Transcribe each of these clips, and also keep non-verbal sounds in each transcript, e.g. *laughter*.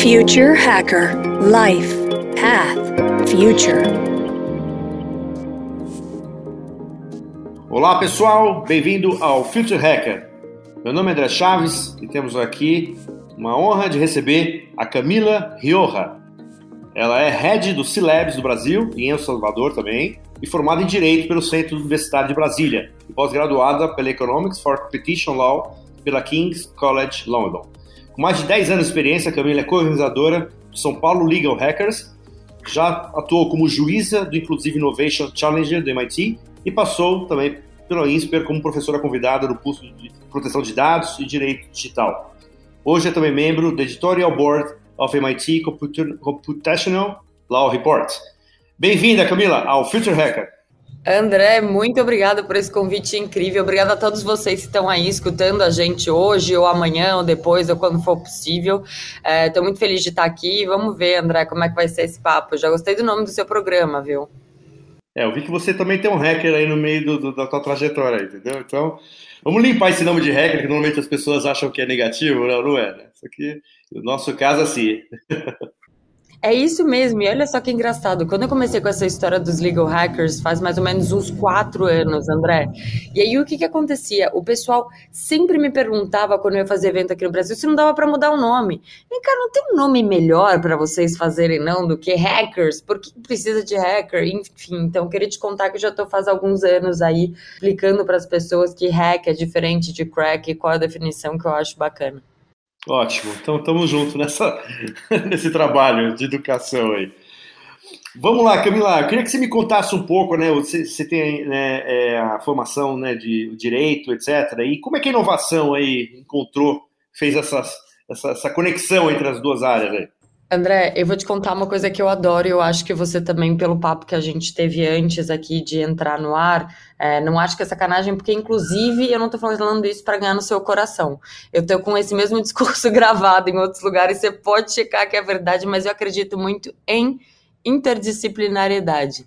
Future Hacker Life Path Future. Olá pessoal, bem-vindo ao Future Hacker. Meu nome é André Chaves e temos aqui uma honra de receber a Camila Rioja. Ela é head do C-Labs do Brasil e em El Salvador também, e formada em Direito pelo Centro Universitário de Brasília, e pós-graduada pela Economics for Competition Law pela King's College London. Com mais de 10 anos de experiência, a Camila é co-organizadora do São Paulo Legal Hackers, já atuou como juíza do Inclusive Innovation Challenger do MIT e passou também pela INSPER como professora convidada no curso de proteção de dados e direito digital. Hoje é também membro do Editorial Board of MIT Computational Law Report. Bem-vinda, Camila, ao Future Hacker. André, muito obrigada por esse convite incrível. Obrigada a todos vocês que estão aí escutando a gente hoje, ou amanhã, ou depois, ou quando for possível. Estou é, muito feliz de estar aqui. Vamos ver, André, como é que vai ser esse papo. já gostei do nome do seu programa, viu? É, eu vi que você também tem um hacker aí no meio do, do, da tua trajetória, entendeu? Então, vamos limpar esse nome de hacker, que normalmente as pessoas acham que é negativo, não, não é, né? Isso aqui, no nosso caso, assim. *laughs* É isso mesmo, e olha só que engraçado. Quando eu comecei com essa história dos legal hackers, faz mais ou menos uns quatro anos, André. E aí o que que acontecia? O pessoal sempre me perguntava quando eu ia fazer evento aqui no Brasil se não dava para mudar o nome. E cara, não tem um nome melhor para vocês fazerem não do que hackers? Por que precisa de hacker? Enfim, então queria te contar que eu já estou faz alguns anos aí explicando para as pessoas que hack é diferente de crack e qual é a definição que eu acho bacana. Ótimo, então estamos juntos nessa, *laughs* nesse trabalho de educação aí. Vamos lá, Camila, eu queria que você me contasse um pouco, né? Você, você tem né, é, a formação né, de direito, etc. E como é que a inovação aí encontrou, fez essas, essa, essa conexão entre as duas áreas aí? André, eu vou te contar uma coisa que eu adoro e eu acho que você também, pelo papo que a gente teve antes aqui de entrar no ar, é, não acho que é sacanagem, porque inclusive eu não estou falando isso para ganhar no seu coração. Eu estou com esse mesmo *laughs* discurso gravado em outros lugares, você pode checar que é verdade, mas eu acredito muito em interdisciplinariedade.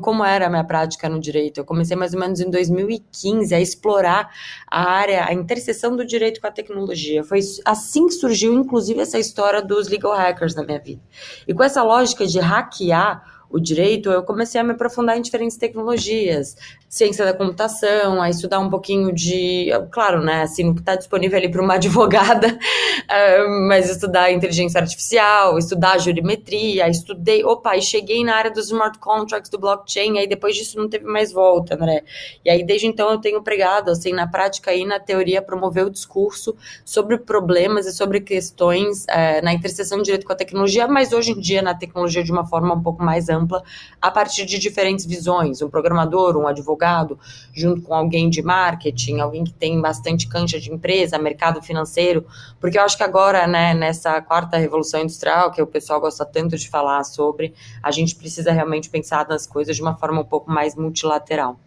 Como era a minha prática no direito? Eu comecei mais ou menos em 2015 a explorar a área, a interseção do direito com a tecnologia. Foi assim que surgiu, inclusive, essa história dos legal hackers na minha vida. E com essa lógica de hackear o direito, eu comecei a me aprofundar em diferentes tecnologias, ciência da computação, a estudar um pouquinho de, claro, né, assim, o que está disponível ali para uma *laughs* advogada, uh, mas estudar inteligência artificial, estudar jurimetria, estudei, opa, e cheguei na área dos smart contracts, do blockchain, aí depois disso não teve mais volta, né, e aí desde então eu tenho pregado, assim, na prática e na teoria, promover o discurso sobre problemas e sobre questões uh, na interseção do direito com a tecnologia, mas hoje em dia na tecnologia de uma forma um pouco mais ampla, a partir de diferentes visões, um programador, um advogado, advogado, junto com alguém de marketing, alguém que tem bastante cancha de empresa, mercado financeiro, porque eu acho que agora, né, nessa quarta revolução industrial, que o pessoal gosta tanto de falar sobre, a gente precisa realmente pensar nas coisas de uma forma um pouco mais multilateral.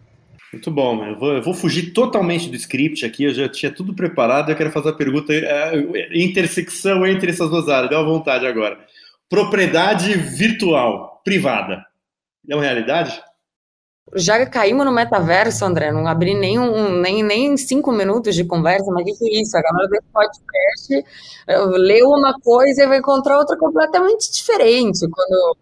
Muito bom, eu vou, eu vou, fugir totalmente do script aqui, eu já tinha tudo preparado, eu quero fazer a pergunta, é, intersecção entre essas duas áreas, dá uma vontade agora. Propriedade virtual, privada, é uma realidade? Já caímos no metaverso, André. Não abri nem, um, nem, nem cinco minutos de conversa, mas o que é isso? A galera desse podcast leu uma coisa e vai encontrar outra completamente diferente. Quando...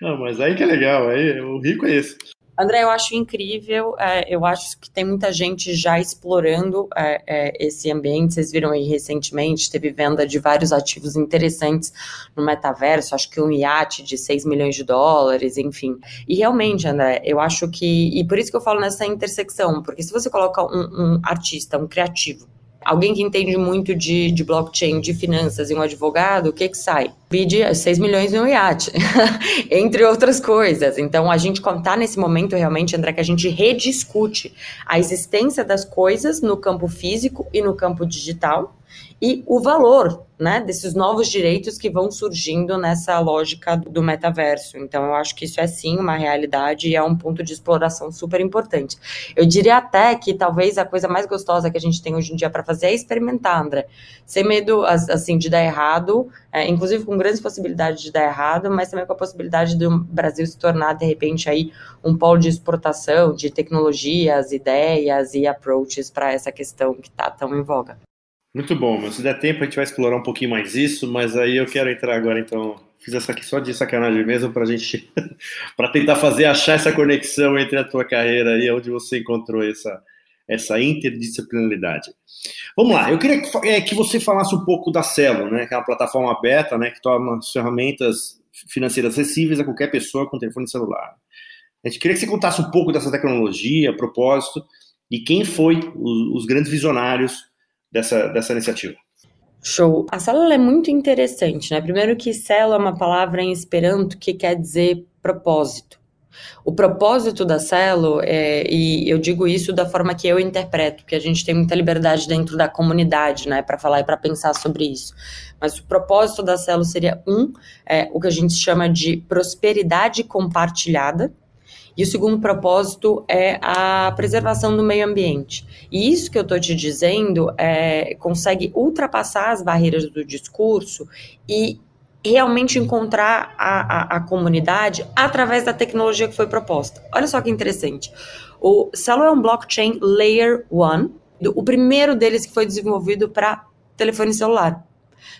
Não, mas aí que é legal, aí o rico é esse. André, eu acho incrível, é, eu acho que tem muita gente já explorando é, é, esse ambiente. Vocês viram aí recentemente, teve venda de vários ativos interessantes no metaverso, acho que um iate de 6 milhões de dólares, enfim. E realmente, André, eu acho que. E por isso que eu falo nessa intersecção, porque se você coloca um, um artista, um criativo, alguém que entende muito de, de blockchain, de finanças e um advogado, o que que sai? Bid 6 milhões no iate, *laughs* entre outras coisas. Então, a gente está nesse momento realmente, André, que a gente rediscute a existência das coisas no campo físico e no campo digital e o valor né, desses novos direitos que vão surgindo nessa lógica do metaverso. Então, eu acho que isso é sim uma realidade e é um ponto de exploração super importante. Eu diria até que talvez a coisa mais gostosa que a gente tem hoje em dia para fazer é experimentar, André. Sem medo, assim, de dar errado, é, inclusive com grandes possibilidades de dar errado, mas também com a possibilidade do Brasil se tornar, de repente, aí um polo de exportação de tecnologias, ideias e approaches para essa questão que está tão em voga. Muito bom, mas se der tempo a gente vai explorar um pouquinho mais isso, mas aí eu quero entrar agora então. Fiz essa aqui só de sacanagem mesmo para gente, *laughs* para tentar fazer achar essa conexão entre a tua carreira e onde você encontrou essa, essa interdisciplinaridade. Vamos lá, eu queria que, é, que você falasse um pouco da Celo, né, que é uma plataforma aberta, né, que torna as ferramentas financeiras acessíveis a qualquer pessoa com telefone celular. A gente queria que você contasse um pouco dessa tecnologia, propósito, e quem foi os, os grandes visionários dessa, dessa iniciativa. Show. A célula é muito interessante, né? Primeiro que célula é uma palavra em esperanto que quer dizer propósito. O propósito da célula, é, e eu digo isso da forma que eu interpreto, porque a gente tem muita liberdade dentro da comunidade, né, para falar e para pensar sobre isso. Mas o propósito da célula seria um, é, o que a gente chama de prosperidade compartilhada, e o segundo propósito é a preservação do meio ambiente. E isso que eu estou te dizendo é, consegue ultrapassar as barreiras do discurso e realmente encontrar a, a, a, comunidade através da tecnologia que foi proposta. Olha só que interessante. O Celo é um blockchain Layer 1, o primeiro deles que foi desenvolvido para telefone celular.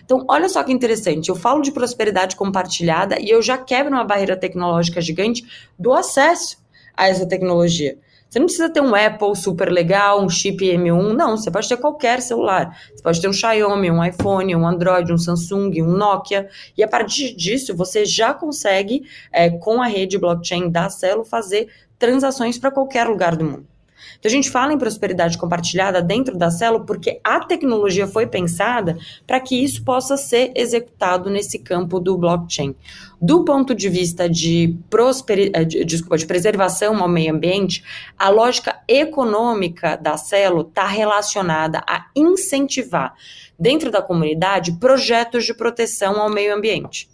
Então, olha só que interessante. Eu falo de prosperidade compartilhada e eu já quebro uma barreira tecnológica gigante do acesso a essa tecnologia. Você não precisa ter um Apple super legal, um chip M1, não, você pode ter qualquer celular. Você pode ter um Xiaomi, um iPhone, um Android, um Samsung, um Nokia, e a partir disso você já consegue, é, com a rede blockchain da Celo, fazer transações para qualquer lugar do mundo. Então, a gente fala em prosperidade compartilhada dentro da célula porque a tecnologia foi pensada para que isso possa ser executado nesse campo do blockchain. Do ponto de vista de, eh, de, desculpa, de preservação ao meio ambiente, a lógica econômica da célula está relacionada a incentivar, dentro da comunidade, projetos de proteção ao meio ambiente.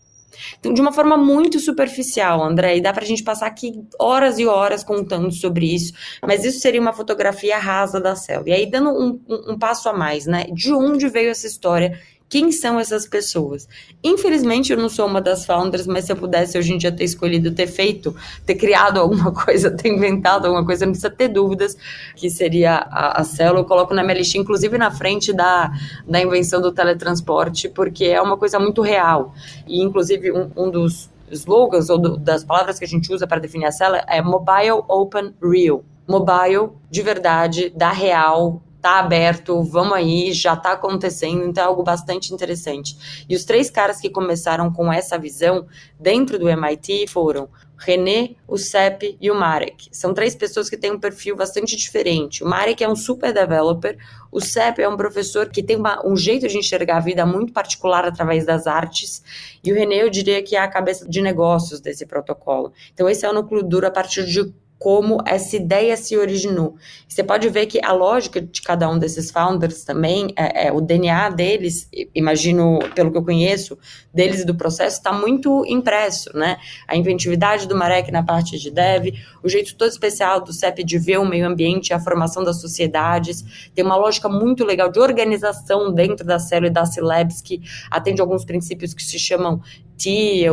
Então, de uma forma muito superficial, André, e dá para a gente passar aqui horas e horas contando sobre isso, mas isso seria uma fotografia rasa da célula. E aí, dando um, um, um passo a mais, né? De onde veio essa história quem são essas pessoas? Infelizmente, eu não sou uma das founders, mas se eu pudesse hoje em dia ter escolhido ter feito, ter criado *laughs* alguma coisa, ter inventado alguma coisa, não precisa ter dúvidas que seria a, a célula. Eu coloco na minha lista, inclusive na frente da, da invenção do teletransporte, porque é uma coisa muito real. E, inclusive, um, um dos slogans ou do, das palavras que a gente usa para definir a célula é Mobile Open Real. Mobile de verdade, da real, tá aberto, vamos aí, já tá acontecendo, então é algo bastante interessante. E os três caras que começaram com essa visão dentro do MIT foram René, o Sepp e o Marek. São três pessoas que têm um perfil bastante diferente. O Marek é um super developer, o Sepp é um professor que tem uma, um jeito de enxergar a vida muito particular através das artes, e o René eu diria que é a cabeça de negócios desse protocolo. Então esse é o núcleo duro a partir de como essa ideia se originou. Você pode ver que a lógica de cada um desses founders também, é, é, o DNA deles, imagino, pelo que eu conheço, deles e do processo, está muito impresso, né? A inventividade do Marek na parte de dev, o jeito todo especial do CEP de ver o meio ambiente, a formação das sociedades, tem uma lógica muito legal de organização dentro da célula e da C-Labs que atende alguns princípios que se chamam E,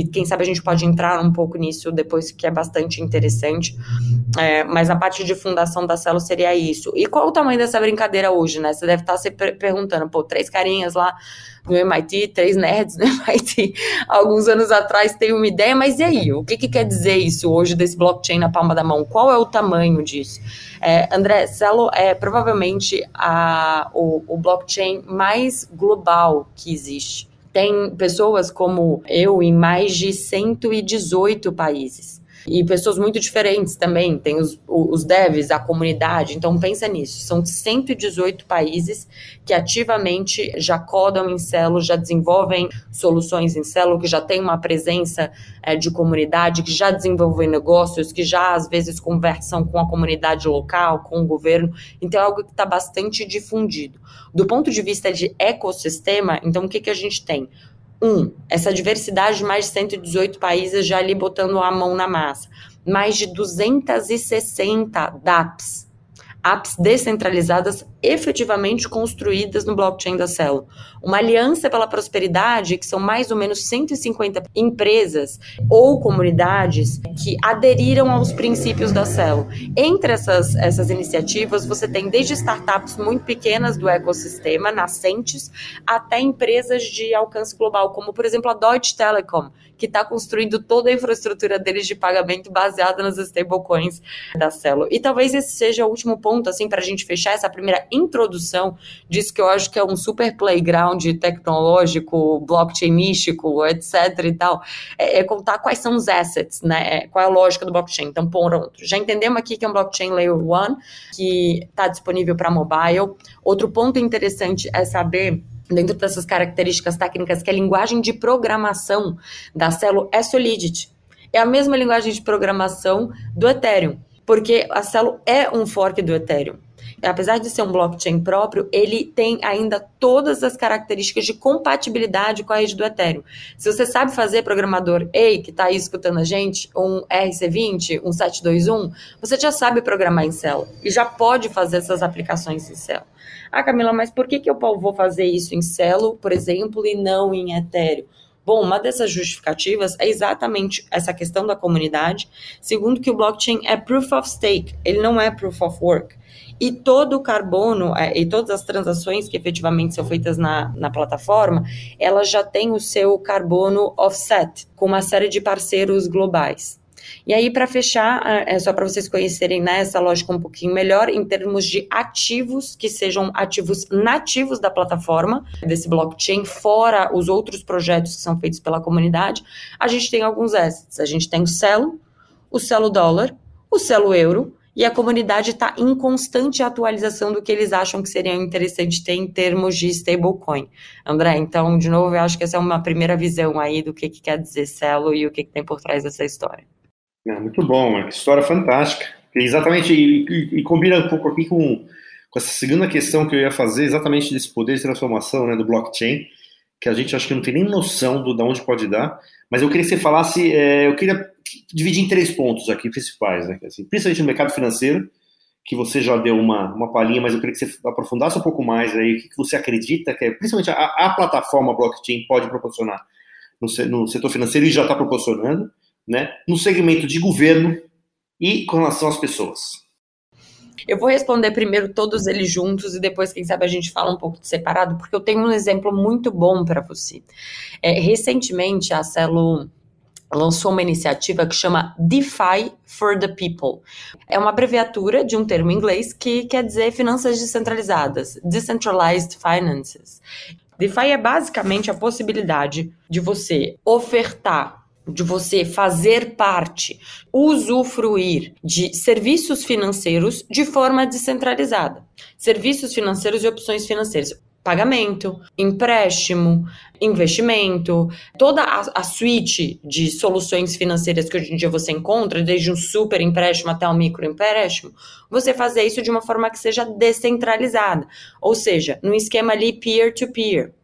e, quem sabe a gente pode entrar um pouco nisso depois, que é bastante interessante. É, mas a parte de fundação da célula seria isso. E qual o tamanho dessa brincadeira hoje, né? Você deve estar se perguntando, pô, três carinhas lá no MIT, três nerds no *laughs* MIT, alguns anos atrás tem uma ideia, mas e aí? O que, que quer dizer isso hoje desse blockchain na palma da mão? Qual é o tamanho disso? É, André, Celo é provavelmente a, o, o blockchain mais global que existe tem pessoas como eu em mais de 118 países e pessoas muito diferentes também. Tem os, os devs, a comunidade. Então, pensa nisso. São 118 países que ativamente já codam em Celo, já desenvolvem soluções em Celo, que já tem uma presença é, de comunidade, que já desenvolvem negócios, que já às vezes conversam com a comunidade local, com o governo. Então, é algo que está bastante difundido. Do ponto de vista de ecossistema, então, o que, que a gente tem? Um, essa diversidade de mais de 118 países já ali botando a mão na massa. Mais de 260 DApps apps descentralizadas efetivamente construídas no blockchain da Celo. Uma aliança pela prosperidade, que são mais ou menos 150 empresas ou comunidades que aderiram aos princípios da Celo. Entre essas, essas iniciativas, você tem desde startups muito pequenas do ecossistema, nascentes, até empresas de alcance global, como por exemplo a Deutsche Telekom, que está construindo toda a infraestrutura deles de pagamento baseada nas stablecoins da Celo. E talvez esse seja o último ponto, assim, para a gente fechar essa primeira introdução disso que eu acho que é um super playground tecnológico, blockchain místico, etc e tal, é, é contar quais são os assets, né? É, qual é a lógica do blockchain. Então, pronto. Já entendemos aqui que é um blockchain layer 1, que está disponível para mobile. Outro ponto interessante é saber dentro dessas características técnicas, que a linguagem de programação da Celo é Solidity. É a mesma linguagem de programação do Ethereum, porque a Celo é um fork do Ethereum. Apesar de ser um blockchain próprio, ele tem ainda todas as características de compatibilidade com a rede do Ethereum. Se você sabe fazer programador EI, que está aí escutando a gente, um RC20, um 721, você já sabe programar em Celo e já pode fazer essas aplicações em Celo. Ah, Camila, mas por que, que eu vou fazer isso em Celo, por exemplo, e não em Ethereum? Bom, uma dessas justificativas é exatamente essa questão da comunidade. Segundo, que o blockchain é proof of stake, ele não é proof of work. E todo o carbono é, e todas as transações que efetivamente são feitas na, na plataforma, elas já têm o seu carbono offset, com uma série de parceiros globais. E aí, para fechar, é só para vocês conhecerem né, essa lógica um pouquinho melhor, em termos de ativos que sejam ativos nativos da plataforma, desse blockchain, fora os outros projetos que são feitos pela comunidade, a gente tem alguns assets. A gente tem o Celo, o Celo Dólar, o Celo Euro, e a comunidade está em constante atualização do que eles acham que seria interessante ter em termos de stablecoin. André, então, de novo, eu acho que essa é uma primeira visão aí do que, que quer dizer Celo e o que, que tem por trás dessa história. É, muito bom, uma história fantástica. exatamente, e, e, e, combina um pouco aqui com, com essa segunda questão que eu ia fazer, exatamente desse poder de transformação né, do blockchain, que a gente acho que não tem nem noção do, de onde pode dar. Mas eu queria que você falasse, é, eu queria dividir em três pontos aqui principais, né, assim, principalmente no mercado financeiro, que você já deu uma, uma palhinha, mas eu queria que você aprofundasse um pouco mais aí, o que você acredita que é, principalmente a, a plataforma blockchain pode proporcionar no, no setor financeiro e já está proporcionando né, no segmento de governo e com relação às pessoas? Eu vou responder primeiro todos eles juntos e depois, quem sabe, a gente fala um pouco de separado, porque eu tenho um exemplo muito bom para você. É, recentemente, a Celo lançou uma iniciativa que chama DeFi for the People. É uma abreviatura de um termo em inglês que quer dizer finanças descentralizadas, Decentralized Finances. DeFi é basicamente a possibilidade de você ofertar de você fazer parte, usufruir de serviços financeiros de forma descentralizada. Serviços financeiros e opções financeiras. Pagamento, empréstimo, investimento, toda a, a suíte de soluções financeiras que hoje em dia você encontra, desde um super empréstimo até um micro empréstimo, você fazer isso de uma forma que seja descentralizada, ou seja, num esquema ali peer-to-peer. -peer.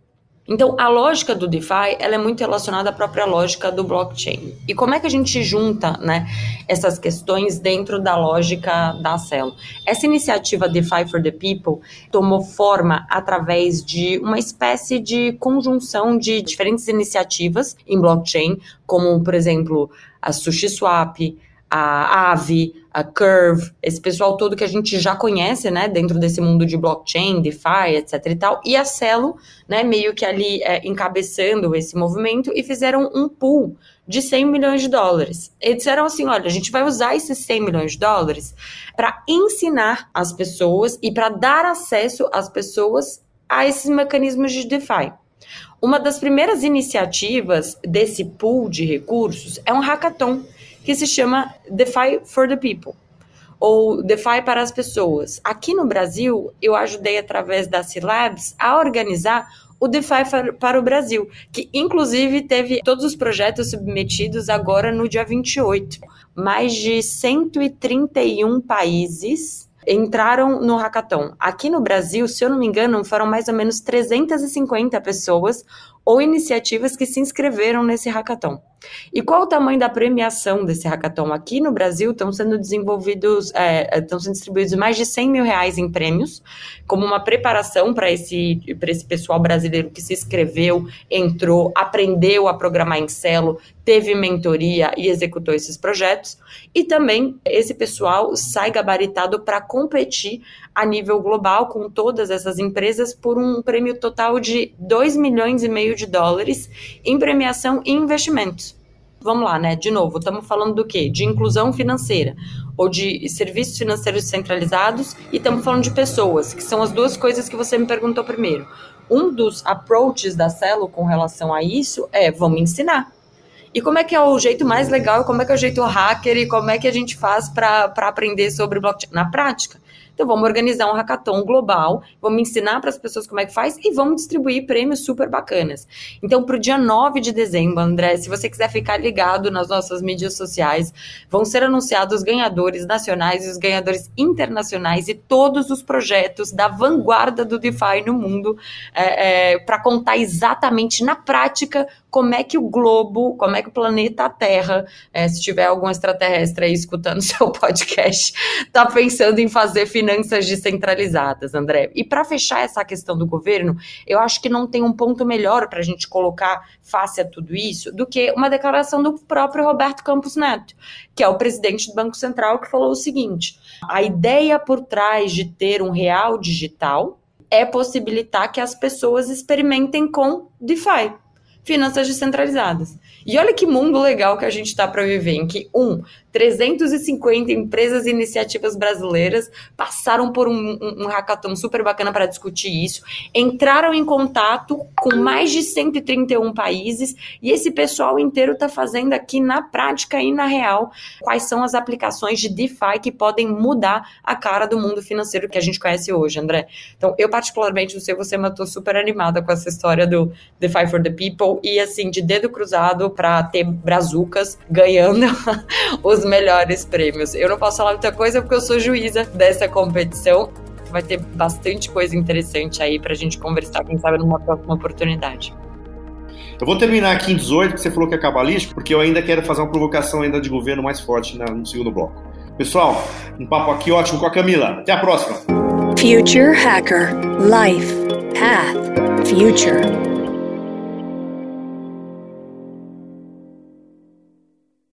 Então, a lógica do DeFi ela é muito relacionada à própria lógica do blockchain. E como é que a gente junta né, essas questões dentro da lógica da Celo? Essa iniciativa DeFi for the People tomou forma através de uma espécie de conjunção de diferentes iniciativas em blockchain, como, por exemplo, a SushiSwap, a Aave, a Curve, esse pessoal todo que a gente já conhece, né, dentro desse mundo de blockchain, DeFi, etc e tal, e a Celo, né, meio que ali é, encabeçando esse movimento e fizeram um pool de 100 milhões de dólares. E disseram assim, olha, a gente vai usar esses 100 milhões de dólares para ensinar as pessoas e para dar acesso às pessoas a esses mecanismos de DeFi. Uma das primeiras iniciativas desse pool de recursos é um hackathon que se chama DeFi for the People ou DeFi para as pessoas. Aqui no Brasil, eu ajudei através da C-Labs a organizar o DeFi para o Brasil, que inclusive teve todos os projetos submetidos agora no dia 28. Mais de 131 países entraram no hackathon. Aqui no Brasil, se eu não me engano, foram mais ou menos 350 pessoas ou iniciativas que se inscreveram nesse hackathon. E qual o tamanho da premiação desse hackathon? Aqui no Brasil estão sendo desenvolvidos, é, estão sendo distribuídos mais de 100 mil reais em prêmios, como uma preparação para esse, esse pessoal brasileiro que se inscreveu, entrou, aprendeu a programar em Celo, teve mentoria e executou esses projetos. E também esse pessoal sai gabaritado para competir a nível global com todas essas empresas por um prêmio total de 2 milhões e meio de dólares em premiação e investimentos. Vamos lá, né? De novo, estamos falando do quê? De inclusão financeira ou de serviços financeiros centralizados e estamos falando de pessoas, que são as duas coisas que você me perguntou primeiro. Um dos approaches da Celo com relação a isso é vamos ensinar. E como é que é o jeito mais legal, como é que é o jeito hacker e como é que a gente faz para aprender sobre blockchain? Na prática, então, vamos organizar um hackathon global, vamos ensinar para as pessoas como é que faz e vamos distribuir prêmios super bacanas. Então, para o dia 9 de dezembro, André, se você quiser ficar ligado nas nossas mídias sociais, vão ser anunciados os ganhadores nacionais e os ganhadores internacionais e todos os projetos da vanguarda do DeFi no mundo é, é, para contar exatamente na prática como é que o globo, como é que o planeta Terra, é, se tiver algum extraterrestre aí escutando *laughs* seu podcast, está pensando em fazer finanças descentralizadas, André. E para fechar essa questão do governo, eu acho que não tem um ponto melhor para a gente colocar face a tudo isso do que uma declaração do próprio Roberto Campos Neto, que é o presidente do Banco Central, que falou o seguinte: a ideia por trás de ter um real digital é possibilitar que as pessoas experimentem com DeFi finanças descentralizadas. E olha que mundo legal que a gente está para viver, em que, um, 350 empresas e iniciativas brasileiras passaram por um, um, um hackathon super bacana para discutir isso, entraram em contato com mais de 131 países e esse pessoal inteiro está fazendo aqui na prática e na real quais são as aplicações de DeFi que podem mudar a cara do mundo financeiro que a gente conhece hoje, André. Então, eu particularmente, não sei você, mas estou super animada com essa história do DeFi for the People e assim, de dedo cruzado para ter brazucas ganhando *laughs* os melhores prêmios. Eu não posso falar muita coisa porque eu sou juíza dessa competição. Vai ter bastante coisa interessante aí para a gente conversar, quem sabe, numa próxima oportunidade. Eu vou terminar aqui em 18, que você falou que é cabalístico, porque eu ainda quero fazer uma provocação ainda de governo mais forte no segundo bloco. Pessoal, um papo aqui ótimo com a Camila. Até a próxima. Future Hacker Life Path Future